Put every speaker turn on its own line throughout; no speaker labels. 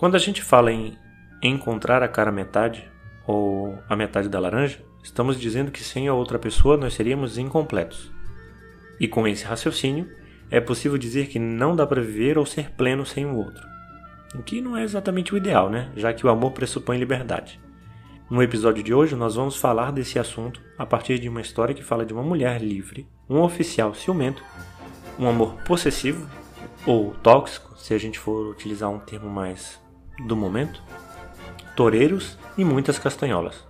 Quando a gente fala em encontrar a cara metade ou a metade da laranja, estamos dizendo que sem a outra pessoa nós seríamos incompletos. E com esse raciocínio, é possível dizer que não dá para viver ou ser pleno sem o outro. O que não é exatamente o ideal, né? Já que o amor pressupõe liberdade. No episódio de hoje, nós vamos falar desse assunto a partir de uma história que fala de uma mulher livre, um oficial ciumento, um amor possessivo ou tóxico, se a gente for utilizar um termo mais do momento, toureiros e muitas castanholas.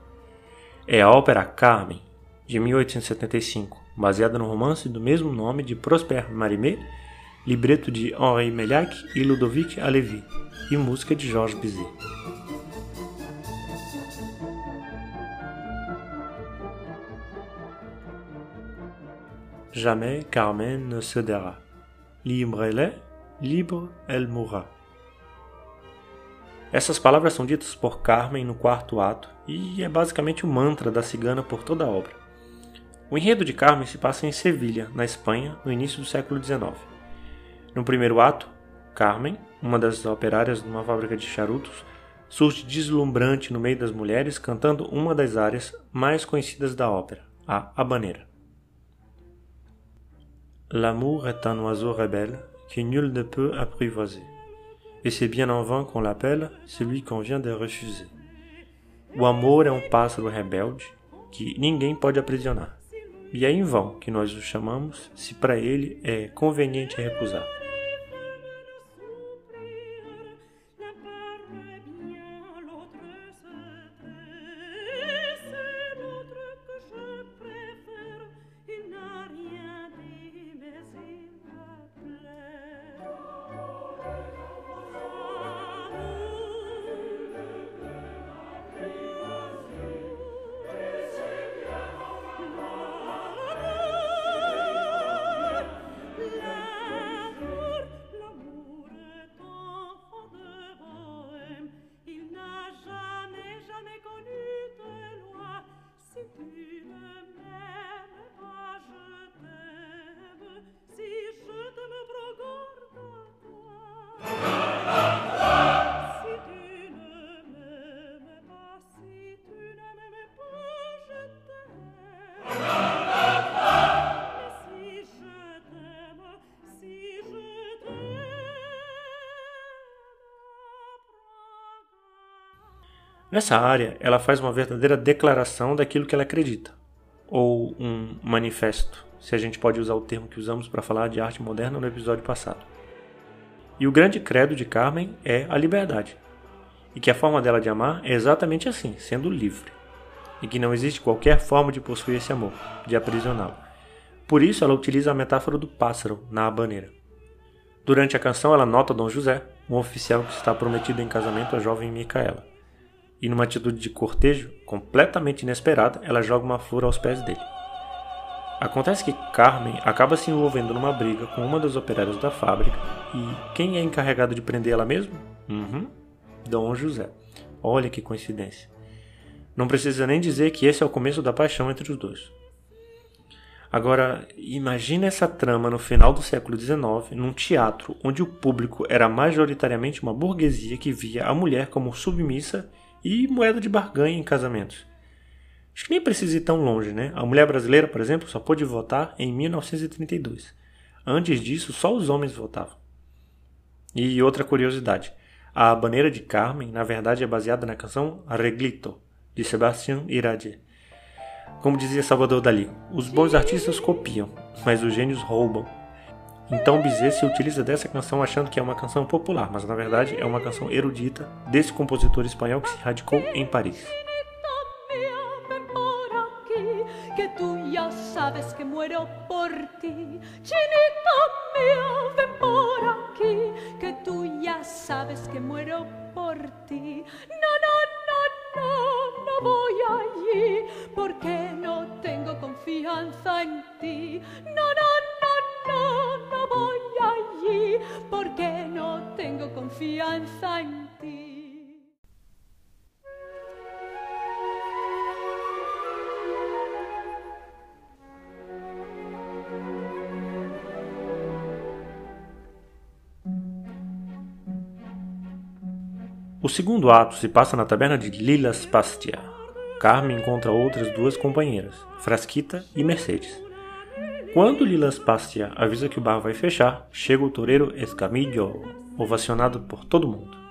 É a ópera Carmen, de 1875, baseada no romance do mesmo nome de Prosper Marimé, libreto de Henri Mellac e Ludovic Alevi, e música de Georges Bizet. Jamais Carmen ne cédera. Libre elle est, libre elle mourra. Essas palavras são ditas por Carmen no quarto ato e é basicamente o mantra da cigana por toda a obra. O enredo de Carmen se passa em Sevilha, na Espanha, no início do século XIX. No primeiro ato, Carmen, uma das operárias de uma fábrica de charutos, surge deslumbrante no meio das mulheres cantando uma das áreas mais conhecidas da ópera, a habanera. L'amour est un oiseau rebelle que nul ne peut apprivoiser. Et c'est bien en vain qu'on l'appelle celui qu'on vient de refuser. O amor é um pássaro rebelde que ninguém pode aprisionar. E é em vão que nós o chamamos se para ele é conveniente recusar. Nessa área, ela faz uma verdadeira declaração daquilo que ela acredita, ou um manifesto, se a gente pode usar o termo que usamos para falar de arte moderna no episódio passado. E o grande credo de Carmen é a liberdade, e que a forma dela de amar é exatamente assim, sendo livre, e que não existe qualquer forma de possuir esse amor, de aprisioná-lo. Por isso, ela utiliza a metáfora do pássaro na habaneira. Durante a canção, ela nota Dom José, um oficial que está prometido em casamento à jovem Micaela e numa atitude de cortejo completamente inesperada, ela joga uma flor aos pés dele. Acontece que Carmen acaba se envolvendo numa briga com uma das operárias da fábrica e quem é encarregado de prender ela mesmo? Uhum, Dom José. Olha que coincidência. Não precisa nem dizer que esse é o começo da paixão entre os dois. Agora, imagine essa trama no final do século XIX, num teatro onde o público era majoritariamente uma burguesia que via a mulher como submissa e moeda de barganha em casamentos. Acho que nem precisa ir tão longe, né? A mulher brasileira, por exemplo, só pôde votar em 1932. Antes disso, só os homens votavam. E outra curiosidade: a Baneira de Carmen, na verdade, é baseada na canção Arreglito, de Sebastián Iradier. Como dizia Salvador Dali, os bons artistas copiam, mas os gênios roubam. Então Bizet se utiliza dessa canção achando que é uma canção popular, mas na verdade é uma canção erudita desse compositor espanhol que se radicou em Paris. porque no tengo confianza en ti. No, no, porque no tengo confianza en ti. O segundo ato se passa na taberna de Lilas Pastia. Carmen encontra outras duas companheiras, Frasquita e Mercedes. Quando Lilas Pastia avisa que o bar vai fechar, chega o toureiro Escamillo, ovacionado por todo mundo.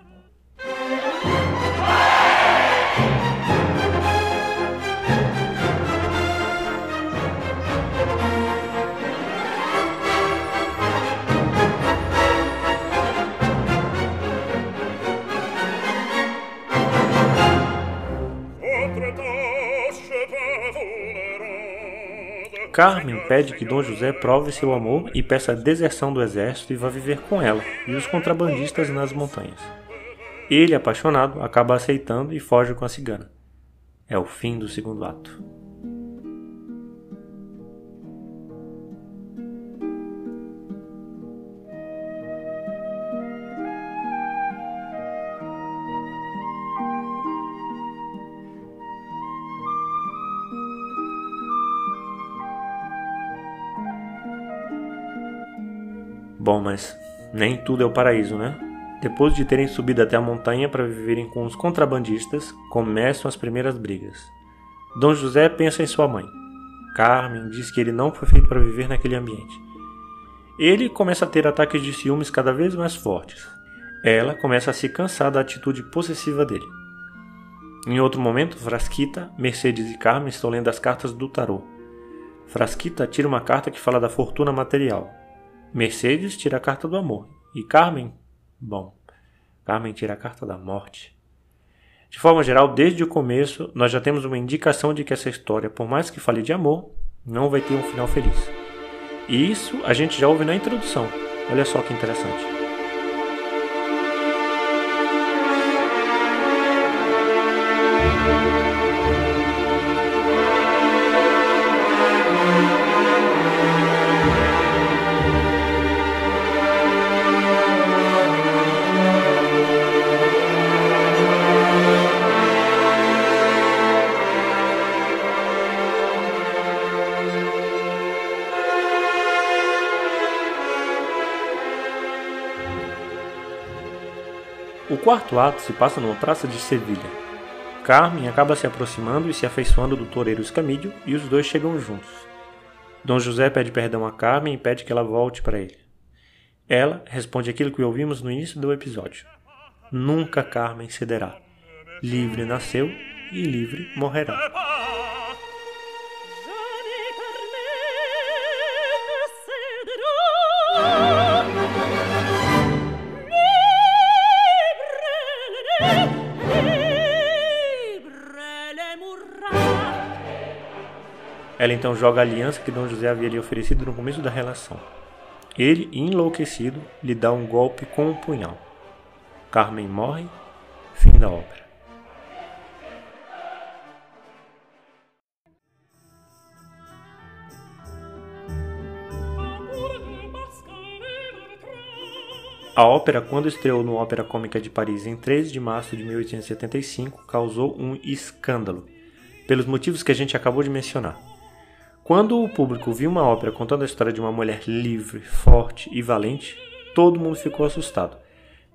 Carmen pede que Dom José prove seu amor e peça a deserção do exército e vá viver com ela e os contrabandistas nas montanhas. Ele, apaixonado, acaba aceitando e foge com a cigana. É o fim do segundo ato. Bom, mas nem tudo é o paraíso, né? Depois de terem subido até a montanha para viverem com os contrabandistas, começam as primeiras brigas. Dom José pensa em sua mãe. Carmen diz que ele não foi feito para viver naquele ambiente. Ele começa a ter ataques de ciúmes cada vez mais fortes. Ela começa a se cansar da atitude possessiva dele. Em outro momento, Frasquita, Mercedes e Carmen estão lendo as cartas do tarô. Frasquita tira uma carta que fala da fortuna material, Mercedes tira a carta do amor. E Carmen? Bom, Carmen tira a carta da morte. De forma geral, desde o começo, nós já temos uma indicação de que essa história, por mais que fale de amor, não vai ter um final feliz. E isso a gente já ouve na introdução. Olha só que interessante. Quarto ato se passa numa praça de Sevilha. Carmen acaba se aproximando e se afeiçoando do toureiro Escamídio e os dois chegam juntos. Dom José pede perdão a Carmen e pede que ela volte para ele. Ela responde aquilo que ouvimos no início do episódio: Nunca Carmen cederá. Livre nasceu e livre morrerá. Ela então joga a aliança que Dom José havia lhe oferecido no começo da relação. Ele, enlouquecido, lhe dá um golpe com um punhal. Carmen morre, fim da ópera. A ópera, quando estreou no Ópera Cômica de Paris em 13 de março de 1875, causou um escândalo, pelos motivos que a gente acabou de mencionar. Quando o público viu uma ópera contando a história de uma mulher livre, forte e valente, todo mundo ficou assustado,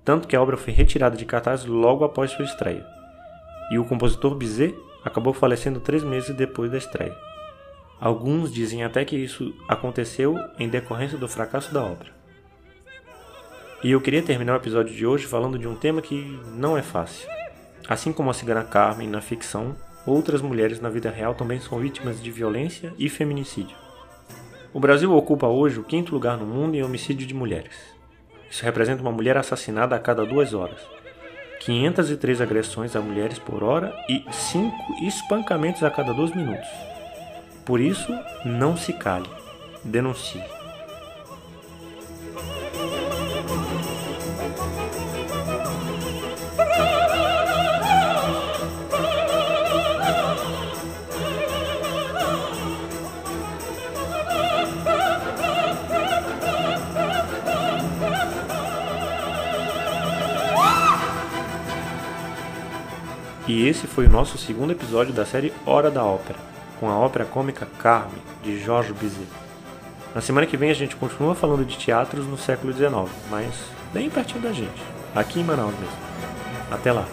tanto que a obra foi retirada de cartaz logo após sua estreia. E o compositor Bizet acabou falecendo três meses depois da estreia. Alguns dizem até que isso aconteceu em decorrência do fracasso da obra. E eu queria terminar o episódio de hoje falando de um tema que não é fácil. Assim como a cigana Carmen na ficção, outras mulheres na vida real também são vítimas de violência e feminicídio. O Brasil ocupa hoje o quinto lugar no mundo em homicídio de mulheres. Isso representa uma mulher assassinada a cada duas horas, 503 agressões a mulheres por hora e 5 espancamentos a cada dois minutos. Por isso, não se cale, denuncie. E esse foi o nosso segundo episódio da série Hora da Ópera, com a ópera cômica Carmen, de Georges Bizet. Na semana que vem a gente continua falando de teatros no século XIX, mas bem pertinho da gente, aqui em Manaus mesmo. Até lá!